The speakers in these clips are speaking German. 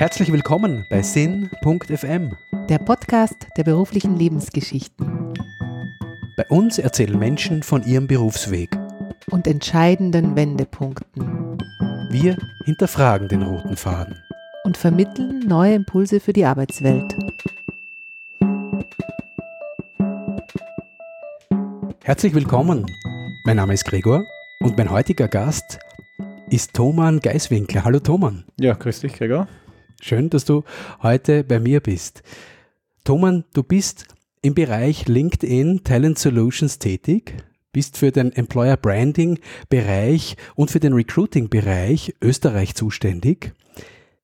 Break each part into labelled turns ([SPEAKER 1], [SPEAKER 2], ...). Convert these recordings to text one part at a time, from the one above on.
[SPEAKER 1] Herzlich willkommen bei Sinn.fm,
[SPEAKER 2] der Podcast der beruflichen Lebensgeschichten.
[SPEAKER 1] Bei uns erzählen Menschen von ihrem Berufsweg
[SPEAKER 2] und entscheidenden Wendepunkten.
[SPEAKER 1] Wir hinterfragen den roten Faden
[SPEAKER 2] und vermitteln neue Impulse für die Arbeitswelt.
[SPEAKER 1] Herzlich willkommen. Mein Name ist Gregor und mein heutiger Gast ist Thoman Geiswinkler. Hallo Thoman.
[SPEAKER 3] Ja, grüß dich, Gregor.
[SPEAKER 1] Schön, dass du heute bei mir bist. Thoman, du bist im Bereich LinkedIn Talent Solutions tätig, bist für den Employer Branding Bereich und für den Recruiting Bereich Österreich zuständig.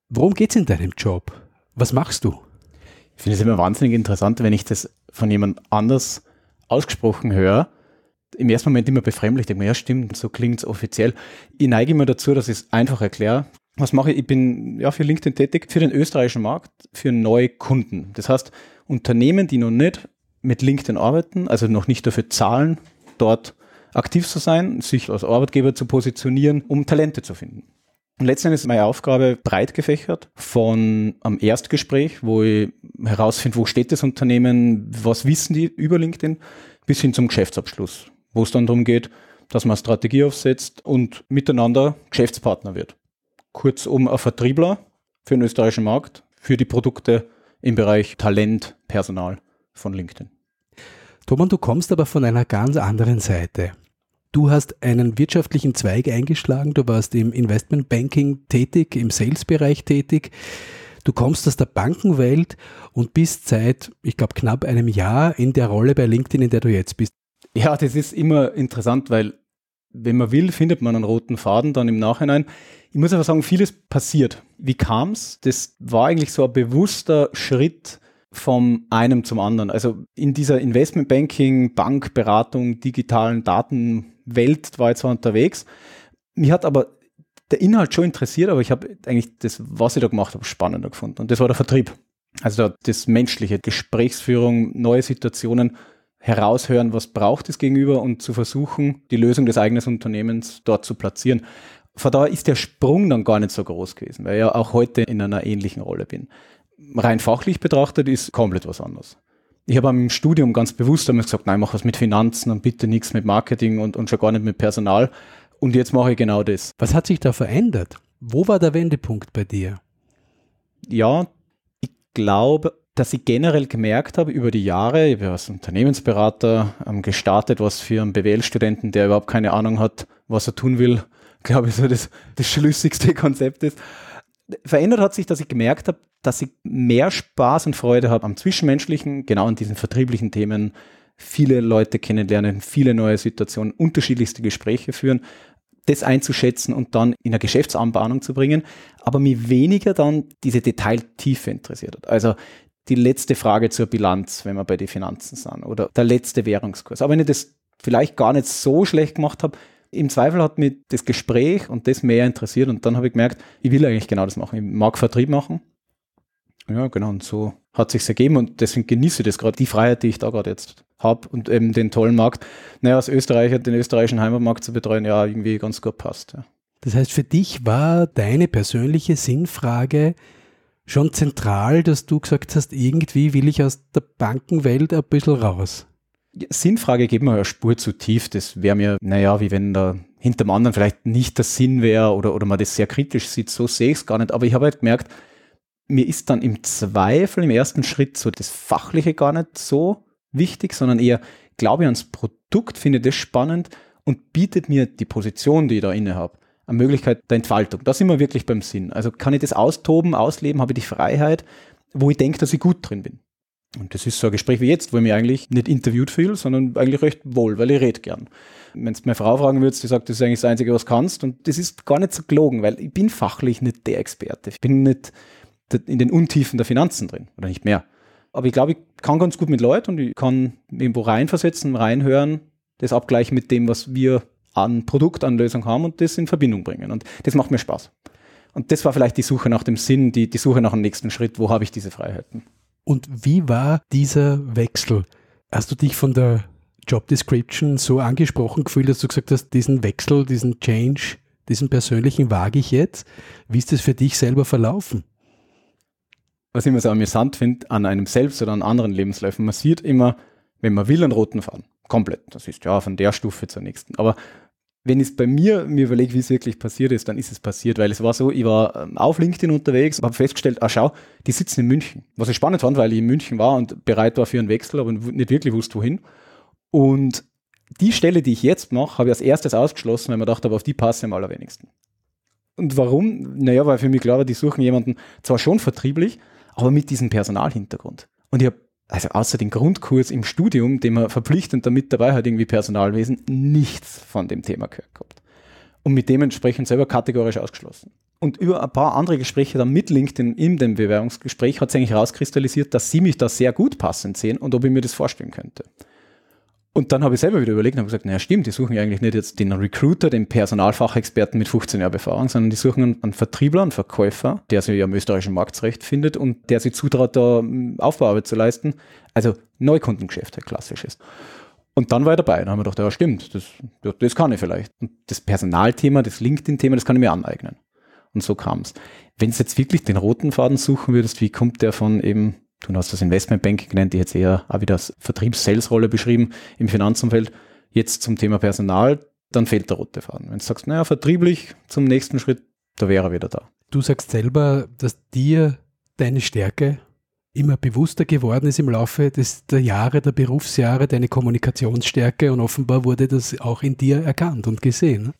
[SPEAKER 1] Worum geht es in deinem Job? Was machst du?
[SPEAKER 3] Ich finde es immer wahnsinnig interessant, wenn ich das von jemand anders ausgesprochen höre. Im ersten Moment immer befremdlich, ich denke mir, ja stimmt, so klingt es offiziell. Ich neige immer dazu, dass ich es einfach erkläre. Was mache ich? Ich bin ja für LinkedIn tätig, für den österreichischen Markt, für neue Kunden. Das heißt, Unternehmen, die noch nicht mit LinkedIn arbeiten, also noch nicht dafür zahlen, dort aktiv zu sein, sich als Arbeitgeber zu positionieren, um Talente zu finden. Und letztendlich ist meine Aufgabe breit gefächert von am Erstgespräch, wo ich herausfinde, wo steht das Unternehmen, was wissen die über LinkedIn, bis hin zum Geschäftsabschluss, wo es dann darum geht, dass man Strategie aufsetzt und miteinander Geschäftspartner wird kurzum ein Vertriebler für den österreichischen Markt, für die Produkte im Bereich Talent, Personal von LinkedIn.
[SPEAKER 1] Thomas, du kommst aber von einer ganz anderen Seite. Du hast einen wirtschaftlichen Zweig eingeschlagen, du warst im Investmentbanking tätig, im Sales-Bereich tätig. Du kommst aus der Bankenwelt und bist seit, ich glaube, knapp einem Jahr in der Rolle bei LinkedIn, in der du jetzt bist.
[SPEAKER 3] Ja, das ist immer interessant, weil wenn man will, findet man einen roten Faden dann im Nachhinein. Ich muss aber sagen, vieles passiert. Wie kam es? Das war eigentlich so ein bewusster Schritt vom einem zum anderen. Also in dieser Investmentbanking, Bankberatung, digitalen Datenwelt war ich zwar unterwegs. Mich hat aber der Inhalt schon interessiert, aber ich habe eigentlich das, was ich da gemacht habe, spannender gefunden. Und das war der Vertrieb. Also das menschliche, Gesprächsführung, neue Situationen, heraushören, was braucht es gegenüber und zu versuchen, die Lösung des eigenen Unternehmens dort zu platzieren. Von daher ist der Sprung dann gar nicht so groß gewesen, weil ich ja auch heute in einer ähnlichen Rolle bin. Rein fachlich betrachtet ist komplett was anderes. Ich habe im Studium ganz bewusst damals gesagt, nein, mach was mit Finanzen und bitte nichts mit Marketing und, und schon gar nicht mit Personal. Und jetzt mache ich genau das.
[SPEAKER 1] Was hat sich da verändert? Wo war der Wendepunkt bei dir?
[SPEAKER 3] Ja, ich glaube, dass ich generell gemerkt habe über die Jahre, ich habe als Unternehmensberater ähm, gestartet, was für einen BWL-Studenten, der überhaupt keine Ahnung hat, was er tun will, glaube ich, so das, das schlüssigste Konzept ist. Verändert hat sich, dass ich gemerkt habe, dass ich mehr Spaß und Freude habe am Zwischenmenschlichen, genau an diesen vertrieblichen Themen, viele Leute kennenlernen, viele neue Situationen, unterschiedlichste Gespräche führen, das einzuschätzen und dann in eine Geschäftsanbahnung zu bringen, aber mir weniger dann diese Detailtiefe interessiert hat. Also die letzte Frage zur Bilanz, wenn wir bei den Finanzen sind, oder der letzte Währungskurs. Aber wenn ich das vielleicht gar nicht so schlecht gemacht habe, im Zweifel hat mich das Gespräch und das mehr interessiert und dann habe ich gemerkt, ich will eigentlich genau das machen. Ich mag Vertrieb machen. Ja, genau, und so hat sich ergeben und deswegen genieße ich das gerade, die Freiheit, die ich da gerade jetzt habe und eben den tollen Markt. Naja, als Österreicher den österreichischen Heimatmarkt zu betreuen, ja, irgendwie ganz gut passt. Ja.
[SPEAKER 1] Das heißt, für dich war deine persönliche Sinnfrage, schon zentral, dass du gesagt hast, irgendwie will ich aus der Bankenwelt ein bisschen raus.
[SPEAKER 3] Sinnfrage geht mir eine Spur zu tief. Das wäre mir, naja, wie wenn da hinter dem anderen vielleicht nicht der Sinn wäre oder, oder man das sehr kritisch sieht. So sehe ich es gar nicht. Aber ich habe halt gemerkt, mir ist dann im Zweifel im ersten Schritt so das Fachliche gar nicht so wichtig, sondern eher glaube ich ans Produkt, finde das spannend und bietet mir die Position, die ich da inne habe, eine Möglichkeit der Entfaltung. Da sind wir wirklich beim Sinn. Also kann ich das austoben, ausleben, habe ich die Freiheit, wo ich denke, dass ich gut drin bin. Und das ist so ein Gespräch wie jetzt, wo ich mich eigentlich nicht interviewt fühle, sondern eigentlich recht wohl, weil ich rede gern. Wenn du meine Frau fragen würdest, die sagt, das ist eigentlich das Einzige, was du kannst. Und das ist gar nicht so gelogen, weil ich bin fachlich nicht der Experte. Ich bin nicht in den Untiefen der Finanzen drin oder nicht mehr. Aber ich glaube, ich kann ganz gut mit Leuten und ich kann irgendwo reinversetzen, reinhören, das abgleichen mit dem, was wir an Produkt, an Lösung haben und das in Verbindung bringen. Und das macht mir Spaß. Und das war vielleicht die Suche nach dem Sinn, die, die Suche nach dem nächsten Schritt. Wo habe ich diese Freiheiten?
[SPEAKER 1] Und wie war dieser Wechsel? Hast du dich von der Job Description so angesprochen gefühlt, dass du gesagt hast, diesen Wechsel, diesen Change, diesen persönlichen wage ich jetzt? Wie ist das für dich selber verlaufen?
[SPEAKER 3] was ich immer so amüsant finde, an einem selbst oder an anderen Lebensläufen, man sieht immer, wenn man will, einen roten Faden. Komplett. Das ist ja von der Stufe zur nächsten. Aber wenn ich es bei mir mir überlege, wie es wirklich passiert ist, dann ist es passiert, weil es war so, ich war ähm, auf LinkedIn unterwegs, habe festgestellt, ah schau, die sitzen in München. Was ich spannend fand, weil ich in München war und bereit war für einen Wechsel, aber nicht wirklich wusste, wohin. Und die Stelle, die ich jetzt mache, habe ich als erstes ausgeschlossen, weil man dachte, aber auf die passe ich am allerwenigsten. Und warum? Naja, weil für mich klar war, die suchen jemanden zwar schon vertrieblich, aber mit diesem Personalhintergrund. Und ich habe also außer den Grundkurs im Studium, den man verpflichtend damit dabei hat, irgendwie Personalwesen, nichts von dem Thema gehört gehabt. Und mit dementsprechend selber kategorisch ausgeschlossen. Und über ein paar andere Gespräche dann mit LinkedIn in dem Bewerbungsgespräch hat sich eigentlich rauskristallisiert, dass sie mich da sehr gut passend sehen und ob ich mir das vorstellen könnte. Und dann habe ich selber wieder überlegt und habe gesagt, naja stimmt, die suchen ja eigentlich nicht jetzt den Recruiter, den Personalfachexperten mit 15 Jahren Erfahrung, sondern die suchen einen Vertriebler, einen Verkäufer, der sich ja im österreichischen Marktrecht findet und der sich zutraut, da hm, Aufbauarbeit zu leisten. Also Neukundengeschäft, klassisches. Und dann war ich dabei. Dann haben wir gedacht, ja stimmt, das, das kann ich vielleicht. Und das Personalthema, das LinkedIn-Thema, das kann ich mir aneignen. Und so kam es. Wenn du jetzt wirklich den roten Faden suchen würdest, wie kommt der von eben Du hast das Investmentbanking genannt, die jetzt eher auch wieder als Vertriebs-Sales-Rolle beschrieben im Finanzumfeld. Jetzt zum Thema Personal, dann fehlt der rote Faden. Wenn du sagst, naja, vertrieblich zum nächsten Schritt, da wäre er wieder da.
[SPEAKER 1] Du sagst selber, dass dir deine Stärke immer bewusster geworden ist im Laufe des, der Jahre, der Berufsjahre, deine Kommunikationsstärke und offenbar wurde das auch in dir erkannt und gesehen.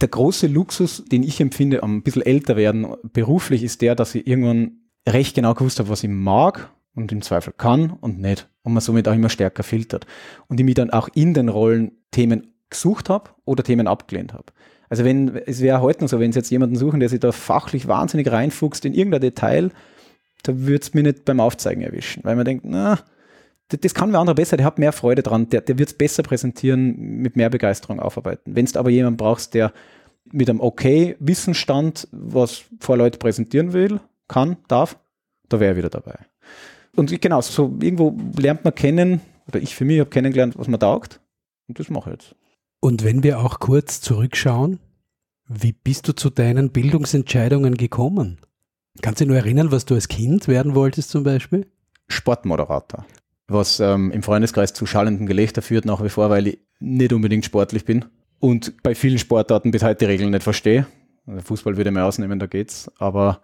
[SPEAKER 3] Der große Luxus, den ich empfinde am ein bisschen älter werden beruflich, ist der, dass ich irgendwann recht genau gewusst habe, was ich mag und im Zweifel kann und nicht. Und man somit auch immer stärker filtert. Und ich mich dann auch in den Rollen Themen gesucht habe oder Themen abgelehnt habe. Also wenn, es wäre heute noch so, wenn Sie jetzt jemanden suchen, der sich da fachlich wahnsinnig reinfuchst in irgendein Detail, da würde es mir nicht beim Aufzeigen erwischen, weil man denkt, na, das, das kann wer andere besser, der hat mehr Freude dran, der, der wird es besser präsentieren, mit mehr Begeisterung aufarbeiten. Wenn du aber jemanden brauchst, der mit einem okay Wissensstand was vor Leute präsentieren will, kann, darf, da wäre er wieder dabei. Und genau, so irgendwo lernt man kennen, oder ich für mich habe kennengelernt, was man taugt. Und das mache ich jetzt.
[SPEAKER 1] Und wenn wir auch kurz zurückschauen, wie bist du zu deinen Bildungsentscheidungen gekommen? Kannst du dich nur erinnern, was du als Kind werden wolltest zum Beispiel?
[SPEAKER 3] Sportmoderator. Was ähm, im Freundeskreis zu schallendem Gelächter führt nach wie vor, weil ich nicht unbedingt sportlich bin und bei vielen Sportarten bis heute die Regeln nicht verstehe. Fußball würde ich mal ausnehmen, da geht's. Aber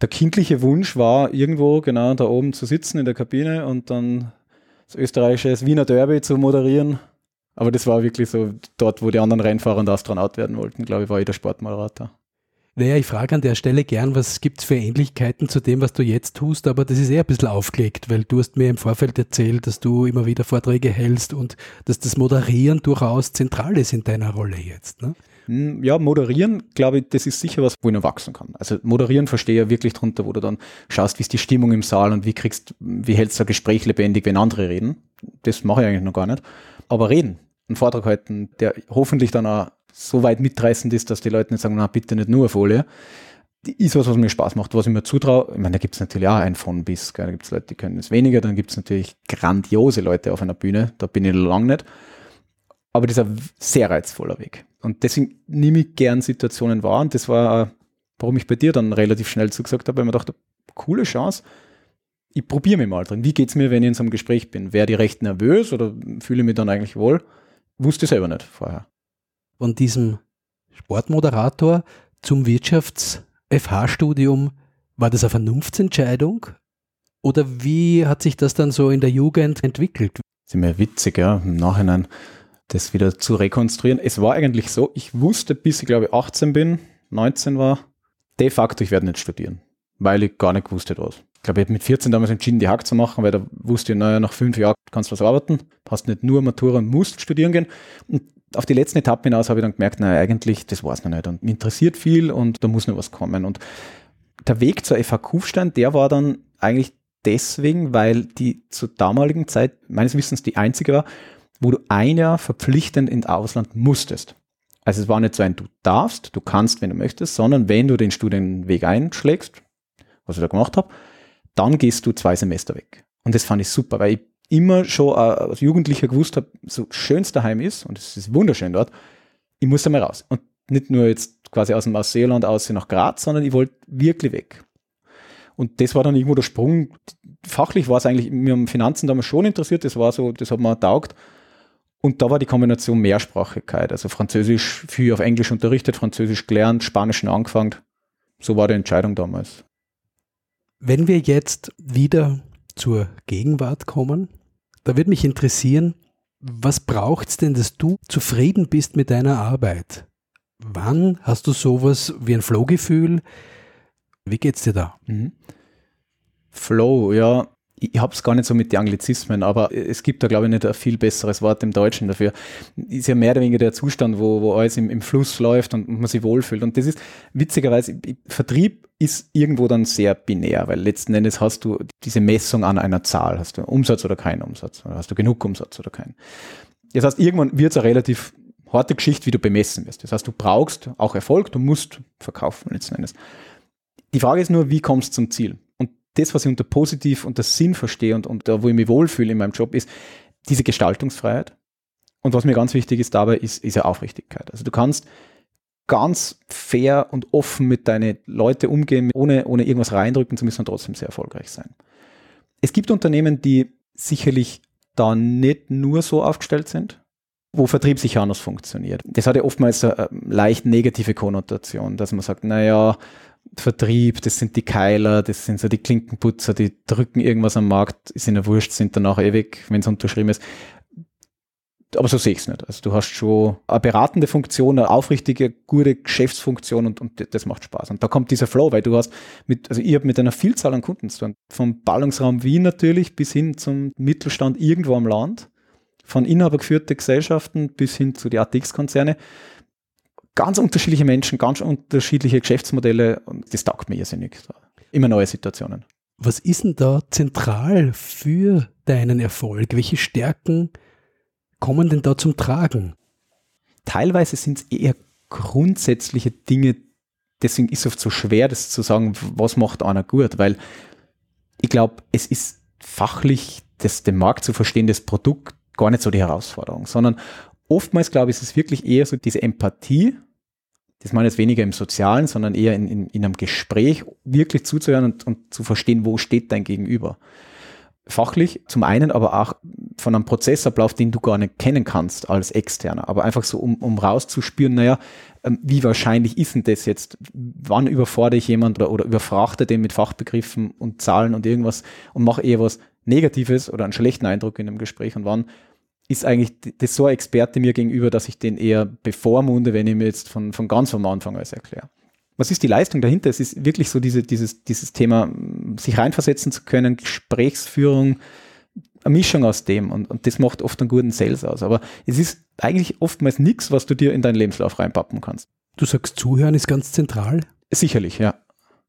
[SPEAKER 3] der kindliche Wunsch war, irgendwo genau da oben zu sitzen in der Kabine und dann das österreichische Wiener Derby zu moderieren. Aber das war wirklich so dort, wo die anderen Rennfahrer und Astronaut werden wollten, glaube ich, war ich der Sportmoderator.
[SPEAKER 1] Naja, ich frage an der Stelle gern, was gibt es für Ähnlichkeiten zu dem, was du jetzt tust, aber das ist eher ein bisschen aufgelegt, weil du hast mir im Vorfeld erzählt, dass du immer wieder Vorträge hältst und dass das Moderieren durchaus zentral ist in deiner Rolle jetzt. Ne?
[SPEAKER 3] Hm, ja, moderieren, glaube ich, das ist sicher was, wo ich noch wachsen kann. Also moderieren verstehe ich ja wirklich drunter, wo du dann schaust, wie ist die Stimmung im Saal und wie kriegst, wie hältst du ein Gespräch lebendig, wenn andere reden. Das mache ich eigentlich noch gar nicht. Aber reden, einen Vortrag halten, der hoffentlich dann auch so weit mitreißend ist, dass die Leute nicht sagen, na bitte nicht nur Folie, ist was, was mir Spaß macht, was ich mir zutraue. Ich meine, da gibt es natürlich auch ein von bis. Da gibt es Leute, die können es weniger, dann gibt es natürlich grandiose Leute auf einer Bühne, da bin ich lang nicht. Aber das ist ein sehr reizvoller Weg. Und deswegen nehme ich gern Situationen wahr. Und das war, warum ich bei dir dann relativ schnell zugesagt habe, weil man dachte, coole Chance. Ich probiere mich mal drin. Wie geht es mir, wenn ich in so einem Gespräch bin? Wäre ich recht nervös oder fühle ich mich dann eigentlich wohl? Wusste ich selber nicht vorher.
[SPEAKER 1] Von diesem Sportmoderator zum Wirtschafts-FH-Studium, war das eine Vernunftsentscheidung? Oder wie hat sich das dann so in der Jugend entwickelt?
[SPEAKER 3] Das ist mir witzig, ja, im Nachhinein das wieder zu rekonstruieren. Es war eigentlich so, ich wusste, bis ich glaube 18 bin, 19 war, de facto, ich werde nicht studieren, weil ich gar nicht gewusst hätte was. Ich glaube, ich habe mit 14 damals entschieden, die Hack zu machen, weil da wusste ich, naja, nach fünf Jahren kannst du was arbeiten, hast nicht nur Matura und musst studieren gehen. Und auf die letzten Etappen hinaus habe ich dann gemerkt, naja, eigentlich, das war es noch nicht. Und mich interessiert viel und da muss noch was kommen. Und der Weg zur FH Kufstein, der war dann eigentlich deswegen, weil die zur damaligen Zeit meines Wissens die einzige war, wo du ein Jahr verpflichtend ins Ausland musstest. Also es war nicht so ein, du darfst, du kannst, wenn du möchtest, sondern wenn du den Studienweg einschlägst, was ich da gemacht habe, dann gehst du zwei Semester weg. Und das fand ich super, weil ich immer schon äh, als Jugendlicher gewusst habe, so schön es daheim ist, und es ist wunderschön dort, ich muss da mal raus. Und nicht nur jetzt quasi aus dem Ausseeland aus nach Graz, sondern ich wollte wirklich weg. Und das war dann irgendwo der Sprung. Fachlich war es eigentlich, mir haben Finanzen damals schon interessiert, das war so, das hat mir taugt. Und da war die Kombination Mehrsprachigkeit, also Französisch viel auf Englisch unterrichtet, Französisch gelernt, Spanisch angefangen. So war die Entscheidung damals.
[SPEAKER 1] Wenn wir jetzt wieder zur Gegenwart kommen, da würde mich interessieren, was braucht es denn, dass du zufrieden bist mit deiner Arbeit? Wann hast du sowas wie ein Flow-Gefühl? Wie geht's dir da? Mhm.
[SPEAKER 3] Flow, ja, ich habe es gar nicht so mit den Anglizismen, aber es gibt da, glaube ich, nicht ein viel besseres Wort im Deutschen dafür. Ist ja mehr oder weniger der Zustand, wo, wo alles im, im Fluss läuft und man sich wohlfühlt. Und das ist witzigerweise, Vertrieb ist irgendwo dann sehr binär, weil letzten Endes hast du diese Messung an einer Zahl. Hast du Umsatz oder keinen Umsatz? Oder hast du genug Umsatz oder keinen? Das heißt, irgendwann wird es eine relativ harte Geschichte, wie du bemessen wirst. Das heißt, du brauchst auch Erfolg, du musst verkaufen letzten Endes. Die Frage ist nur, wie kommst du zum Ziel? Das, was ich unter positiv und das Sinn verstehe und, und da, wo ich mich wohlfühle in meinem Job, ist diese Gestaltungsfreiheit. Und was mir ganz wichtig ist dabei, ist, ist ja Aufrichtigkeit. Also du kannst ganz fair und offen mit deinen Leuten umgehen, ohne, ohne irgendwas reindrücken zu müssen und trotzdem sehr erfolgreich sein. Es gibt Unternehmen, die sicherlich da nicht nur so aufgestellt sind, wo Vertrieb sicher anders funktioniert. Das hat ja oftmals eine leicht negative Konnotation, dass man sagt, naja, Vertrieb, das sind die Keiler, das sind so die Klinkenputzer, die drücken irgendwas am Markt, ist ihnen wurscht, sind danach ewig, wenn es unterschrieben ist. Aber so sehe ich es nicht. Also du hast schon eine beratende Funktion, eine aufrichtige, gute Geschäftsfunktion und, und das macht Spaß. Und da kommt dieser Flow, weil du hast mit, also ich habe mit einer Vielzahl an Kunden zu tun. Vom Ballungsraum Wien natürlich bis hin zum Mittelstand irgendwo am Land, von inhabergeführten Gesellschaften bis hin zu die ATX-Konzerne ganz unterschiedliche Menschen, ganz unterschiedliche Geschäftsmodelle und das taugt mir irrsinnig. Immer neue Situationen.
[SPEAKER 1] Was ist denn da zentral für deinen Erfolg? Welche Stärken kommen denn da zum Tragen?
[SPEAKER 3] Teilweise sind es eher grundsätzliche Dinge, deswegen ist es oft so schwer, das zu sagen, was macht einer gut, weil ich glaube, es ist fachlich, das, den Markt zu verstehen, das Produkt gar nicht so die Herausforderung, sondern oftmals, glaube ich, ist es wirklich eher so diese Empathie, das meine ich jetzt weniger im Sozialen, sondern eher in, in, in einem Gespräch wirklich zuzuhören und, und zu verstehen, wo steht dein Gegenüber. Fachlich zum einen, aber auch von einem Prozessablauf, den du gar nicht kennen kannst als Externer, aber einfach so, um, um rauszuspüren, naja, ähm, wie wahrscheinlich ist denn das jetzt? Wann überfordere ich jemand oder, oder überfrachte den mit Fachbegriffen und Zahlen und irgendwas und mache eher was Negatives oder einen schlechten Eindruck in einem Gespräch und wann ist eigentlich das so ein Experte mir gegenüber, dass ich den eher bevormunde, wenn ich mir jetzt von, von ganz am Anfang alles erkläre. Was ist die Leistung dahinter? Es ist wirklich so diese, dieses, dieses Thema, sich reinversetzen zu können, Gesprächsführung, eine Mischung aus dem und, und das macht oft einen guten Sales aus. Aber es ist eigentlich oftmals nichts, was du dir in deinen Lebenslauf reinpappen kannst.
[SPEAKER 1] Du sagst, Zuhören ist ganz zentral?
[SPEAKER 3] Sicherlich, ja.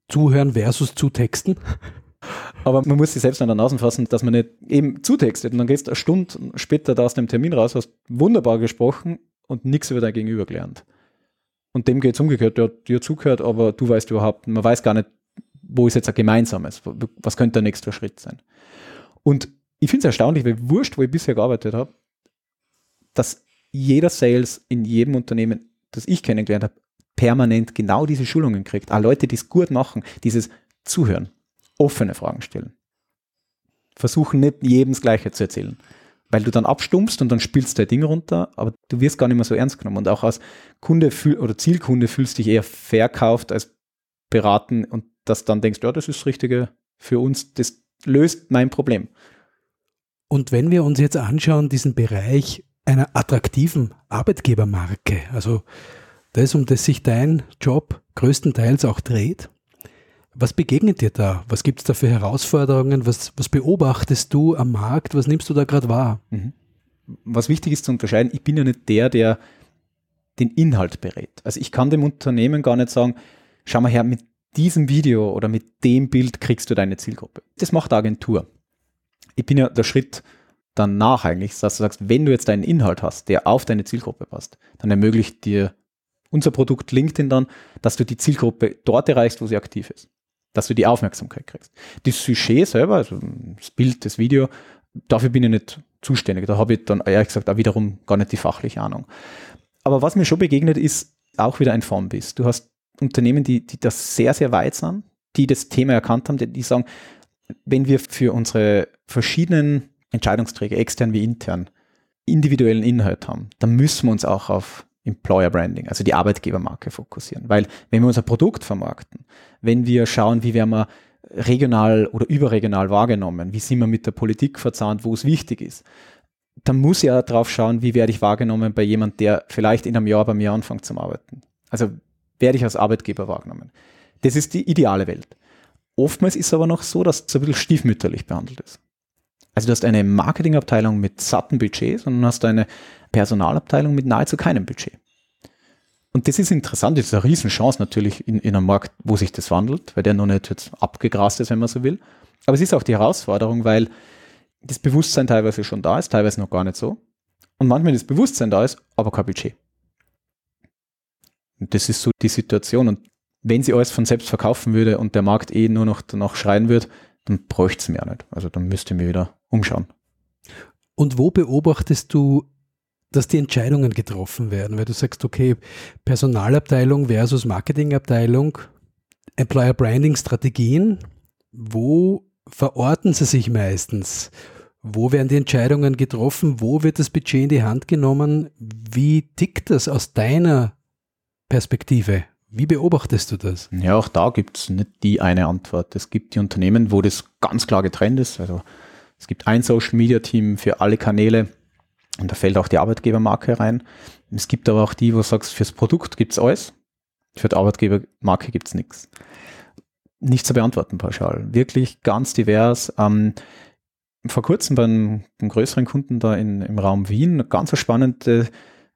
[SPEAKER 1] Zuhören versus zutexten?
[SPEAKER 3] Aber man muss sich selbst an der Nase fassen, dass man nicht eben zutextet und dann gehst du eine Stunde später da aus dem Termin raus, hast wunderbar gesprochen und nichts über dein Gegenüber gelernt. Und dem geht es umgekehrt, der hat dir zugehört, aber du weißt überhaupt, man weiß gar nicht, wo ist jetzt ein gemeinsames, was könnte der nächste Schritt sein. Und ich finde es erstaunlich, weil wurscht, wo ich bisher gearbeitet habe, dass jeder Sales in jedem Unternehmen, das ich kennengelernt habe, permanent genau diese Schulungen kriegt. Auch Leute, die es gut machen, dieses Zuhören offene Fragen stellen. Versuchen nicht jedem das Gleiche zu erzählen. Weil du dann abstumpfst und dann spielst du dein Ding runter, aber du wirst gar nicht mehr so ernst genommen. Und auch als Kunde oder Zielkunde fühlst dich eher verkauft als beraten und dass dann denkst, ja, das ist das Richtige für uns, das löst mein Problem.
[SPEAKER 1] Und wenn wir uns jetzt anschauen, diesen Bereich einer attraktiven Arbeitgebermarke, also das, um das sich dein Job größtenteils auch dreht, was begegnet dir da? Was gibt es da für Herausforderungen? Was, was beobachtest du am Markt? Was nimmst du da gerade wahr? Mhm.
[SPEAKER 3] Was wichtig ist zu unterscheiden, ich bin ja nicht der, der den Inhalt berät. Also ich kann dem Unternehmen gar nicht sagen, schau mal her, mit diesem Video oder mit dem Bild kriegst du deine Zielgruppe. Das macht die Agentur. Ich bin ja der Schritt danach eigentlich, dass du sagst, wenn du jetzt einen Inhalt hast, der auf deine Zielgruppe passt, dann ermöglicht dir unser Produkt LinkedIn dann, dass du die Zielgruppe dort erreichst, wo sie aktiv ist dass du die Aufmerksamkeit kriegst. Das Sujet selber, also das Bild, das Video, dafür bin ich nicht zuständig. Da habe ich dann ehrlich gesagt auch wiederum gar nicht die fachliche Ahnung. Aber was mir schon begegnet, ist auch wieder ein Formbist. Du hast Unternehmen, die, die das sehr, sehr weit sind, die das Thema erkannt haben, die, die sagen, wenn wir für unsere verschiedenen Entscheidungsträger, extern wie intern, individuellen Inhalt haben, dann müssen wir uns auch auf Employer Branding, also die Arbeitgebermarke fokussieren. Weil wenn wir unser Produkt vermarkten, wenn wir schauen, wie werden wir regional oder überregional wahrgenommen, wie sind wir mit der Politik verzahnt, wo es wichtig ist, dann muss ich ja drauf schauen, wie werde ich wahrgenommen bei jemand, der vielleicht in einem Jahr bei mir anfängt zum Arbeiten. Also werde ich als Arbeitgeber wahrgenommen. Das ist die ideale Welt. Oftmals ist es aber noch so, dass es ein bisschen stiefmütterlich behandelt ist. Also du hast eine Marketingabteilung mit satten Budgets und hast eine Personalabteilung mit nahezu keinem Budget. Und das ist interessant, das ist eine Riesenchance natürlich in, in einem Markt, wo sich das wandelt, weil der noch nicht jetzt abgegrast ist, wenn man so will. Aber es ist auch die Herausforderung, weil das Bewusstsein teilweise schon da ist, teilweise noch gar nicht so. Und manchmal das Bewusstsein da ist, aber kein Budget. Und das ist so die Situation. Und wenn sie alles von selbst verkaufen würde und der Markt eh nur noch danach schreien würde, dann bräuchte es mir nicht. Also dann müsste mir wieder umschauen.
[SPEAKER 1] Und wo beobachtest du, dass die Entscheidungen getroffen werden? Weil du sagst, okay, Personalabteilung versus Marketingabteilung, Employer Branding Strategien, wo verorten sie sich meistens? Wo werden die Entscheidungen getroffen? Wo wird das Budget in die Hand genommen? Wie tickt das aus deiner Perspektive? Wie beobachtest du das?
[SPEAKER 3] Ja, auch da gibt es nicht die eine Antwort. Es gibt die Unternehmen, wo das ganz klar getrennt ist. Also es gibt ein Social Media Team für alle Kanäle und da fällt auch die Arbeitgebermarke rein. Es gibt aber auch die, wo du sagst, fürs Produkt gibt es alles, für die Arbeitgebermarke gibt es nichts. Nicht zu beantworten pauschal. Wirklich ganz divers. Ähm, vor kurzem bei einem, größeren Kunden da in, im Raum Wien eine ganz spannende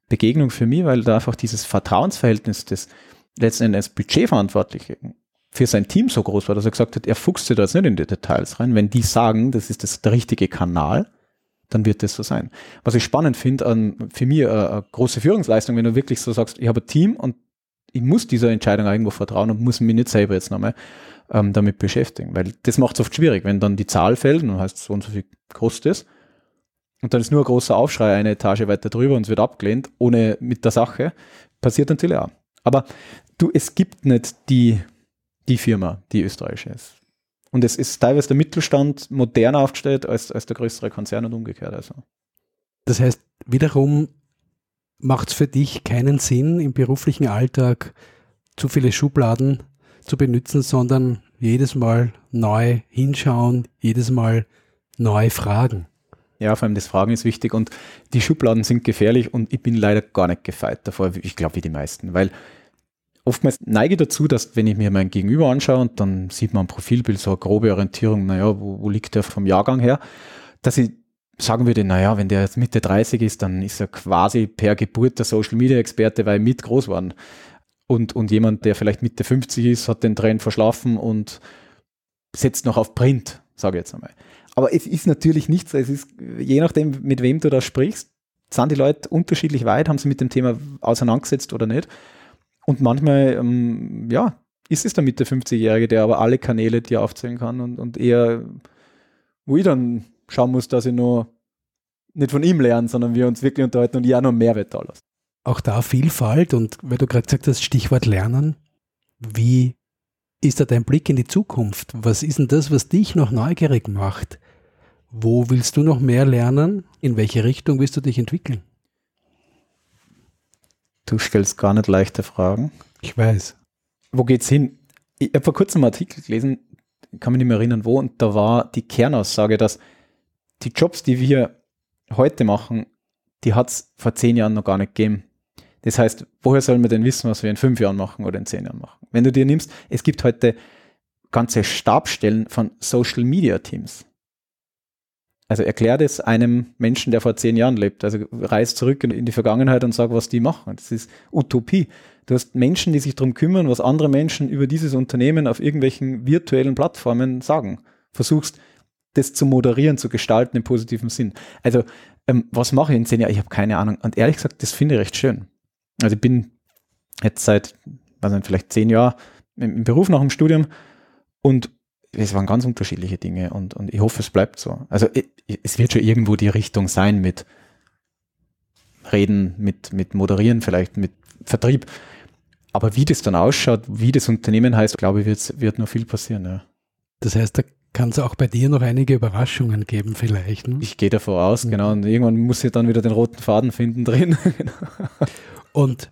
[SPEAKER 3] Begegnung für mich, weil da einfach dieses Vertrauensverhältnis des letzten Endes Budgetverantwortliche für sein Team so groß war, dass er gesagt hat, er fuchst sich da jetzt nicht in die Details rein. Wenn die sagen, das ist das, der richtige Kanal, dann wird das so sein. Was ich spannend finde, für mich eine, eine, große Führungsleistung, wenn du wirklich so sagst, ich habe ein Team und ich muss dieser Entscheidung irgendwo vertrauen und muss mich nicht selber jetzt nochmal ähm, damit beschäftigen, weil das macht es oft schwierig, wenn dann die Zahl fällt und heißt so und so viel kostet es und dann ist nur ein großer Aufschrei eine Etage weiter drüber und es wird abgelehnt, ohne mit der Sache, passiert natürlich auch. Aber du, es gibt nicht die, die Firma, die österreichische ist. Und es ist teilweise der Mittelstand moderner aufgestellt als, als der größere Konzern und umgekehrt. Also.
[SPEAKER 1] Das heißt, wiederum macht es für dich keinen Sinn, im beruflichen Alltag zu viele Schubladen zu benutzen, sondern jedes Mal neu hinschauen, jedes Mal neu fragen.
[SPEAKER 3] Ja, vor allem das Fragen ist wichtig und die Schubladen sind gefährlich und ich bin leider gar nicht gefeit davor, ich glaube wie die meisten, weil oftmals neige dazu, dass wenn ich mir mein Gegenüber anschaue und dann sieht man ein Profilbild, so eine grobe Orientierung, naja, wo, wo liegt der vom Jahrgang her, dass ich sagen würde, naja, wenn der jetzt Mitte 30 ist, dann ist er quasi per Geburt der Social Media Experte, weil mit groß geworden. Und, und jemand, der vielleicht Mitte 50 ist, hat den Trend verschlafen und setzt noch auf Print, sage ich jetzt einmal. Aber es ist natürlich nicht so, es ist, je nachdem, mit wem du da sprichst, sind die Leute unterschiedlich weit, haben sie mit dem Thema auseinandergesetzt oder nicht. Und manchmal, ähm, ja, ist es der Mitte 50-Jährige, der aber alle Kanäle dir aufzählen kann und, und eher, wo ich dann schauen muss, dass ich nur nicht von ihm lerne, sondern wir uns wirklich unterhalten und ich auch noch Mehrwert da lasse.
[SPEAKER 1] Auch da Vielfalt und weil du gerade gesagt hast, Stichwort Lernen, wie ist da dein Blick in die Zukunft? Was ist denn das, was dich noch neugierig macht? Wo willst du noch mehr lernen? In welche Richtung willst du dich entwickeln?
[SPEAKER 3] Du stellst gar nicht leichte Fragen.
[SPEAKER 1] Ich weiß.
[SPEAKER 3] Wo geht's hin? Ich habe vor kurzem einen Artikel gelesen, kann mich nicht mehr erinnern, wo, und da war die Kernaussage, dass die Jobs, die wir heute machen, die hat es vor zehn Jahren noch gar nicht gegeben. Das heißt, woher sollen wir denn wissen, was wir in fünf Jahren machen oder in zehn Jahren machen? Wenn du dir nimmst, es gibt heute ganze Stabstellen von Social Media Teams. Also erklär das einem Menschen, der vor zehn Jahren lebt. Also reis zurück in, die Vergangenheit und sag, was die machen. Das ist Utopie. Du hast Menschen, die sich darum kümmern, was andere Menschen über dieses Unternehmen auf irgendwelchen virtuellen Plattformen sagen. Versuchst, das zu moderieren, zu gestalten im positiven Sinn. Also, ähm, was mache ich in zehn Jahren? Ich habe keine Ahnung. Und ehrlich gesagt, das finde ich recht schön. Also ich bin jetzt seit, was nicht, vielleicht zehn Jahren im Beruf nach dem Studium und es waren ganz unterschiedliche Dinge und, und ich hoffe, es bleibt so. Also es wird schon irgendwo die Richtung sein mit Reden, mit, mit Moderieren, vielleicht mit Vertrieb. aber wie das dann ausschaut, wie das Unternehmen heißt, glaube ich, wird, wird noch viel passieren. Ja.
[SPEAKER 1] Das heißt, da kann es auch bei dir noch einige Überraschungen geben vielleicht.
[SPEAKER 3] Ne? Ich gehe davon aus, mhm. genau. Und irgendwann muss ich dann wieder den roten Faden finden drin. Genau.
[SPEAKER 1] Und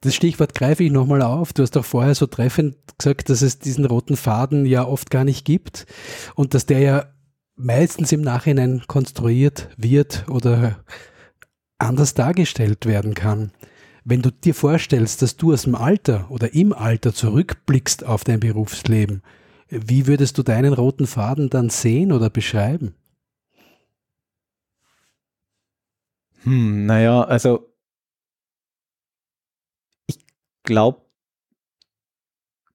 [SPEAKER 1] das Stichwort greife ich nochmal auf. Du hast doch vorher so treffend gesagt, dass es diesen roten Faden ja oft gar nicht gibt und dass der ja meistens im Nachhinein konstruiert wird oder anders dargestellt werden kann. Wenn du dir vorstellst, dass du aus dem Alter oder im Alter zurückblickst auf dein Berufsleben, wie würdest du deinen roten Faden dann sehen oder beschreiben?
[SPEAKER 3] Hm, naja, also ich glaube,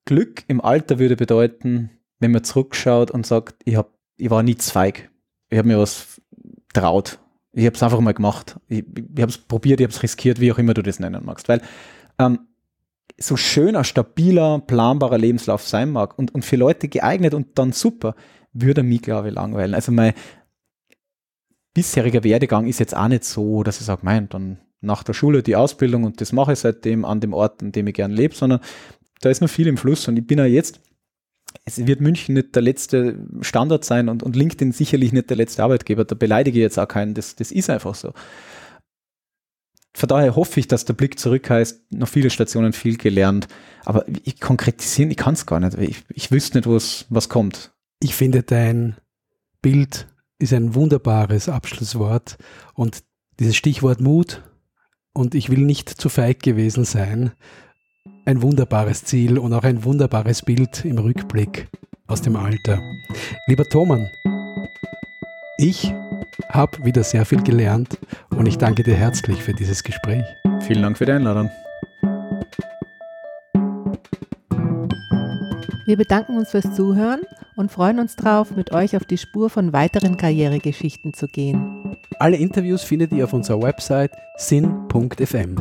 [SPEAKER 3] Glück im Alter würde bedeuten, wenn man zurückschaut und sagt, ich, hab, ich war nie zweig. Ich habe mir was traut. Ich habe es einfach mal gemacht. Ich, ich habe es probiert, ich habe es riskiert, wie auch immer du das nennen magst. Weil ähm, so schön ein stabiler, planbarer Lebenslauf sein mag und, und für Leute geeignet und dann super, würde mich, glaube ich, langweilen. Also mein bisheriger Werdegang ist jetzt auch nicht so, dass ich sage, mein, dann nach der Schule die Ausbildung und das mache ich seitdem an dem Ort, an dem ich gern lebe, sondern da ist noch viel im Fluss und ich bin ja jetzt, es wird München nicht der letzte Standort sein und, und LinkedIn sicherlich nicht der letzte Arbeitgeber, da beleidige ich jetzt auch keinen, das, das ist einfach so von daher hoffe ich, dass der Blick zurück heißt, noch viele Stationen, viel gelernt. Aber ich konkretisieren, ich kann es gar nicht. Ich, ich wüsste nicht, was, was kommt.
[SPEAKER 1] Ich finde, dein Bild ist ein wunderbares Abschlusswort und dieses Stichwort Mut und ich will nicht zu feig gewesen sein. Ein wunderbares Ziel und auch ein wunderbares Bild im Rückblick aus dem Alter. Lieber Thoman, ich habe wieder sehr viel gelernt und ich danke dir herzlich für dieses Gespräch.
[SPEAKER 3] Vielen Dank für die Einladung.
[SPEAKER 2] Wir bedanken uns fürs Zuhören und freuen uns darauf, mit euch auf die Spur von weiteren Karrieregeschichten zu gehen.
[SPEAKER 1] Alle Interviews findet ihr auf unserer Website sin.fm.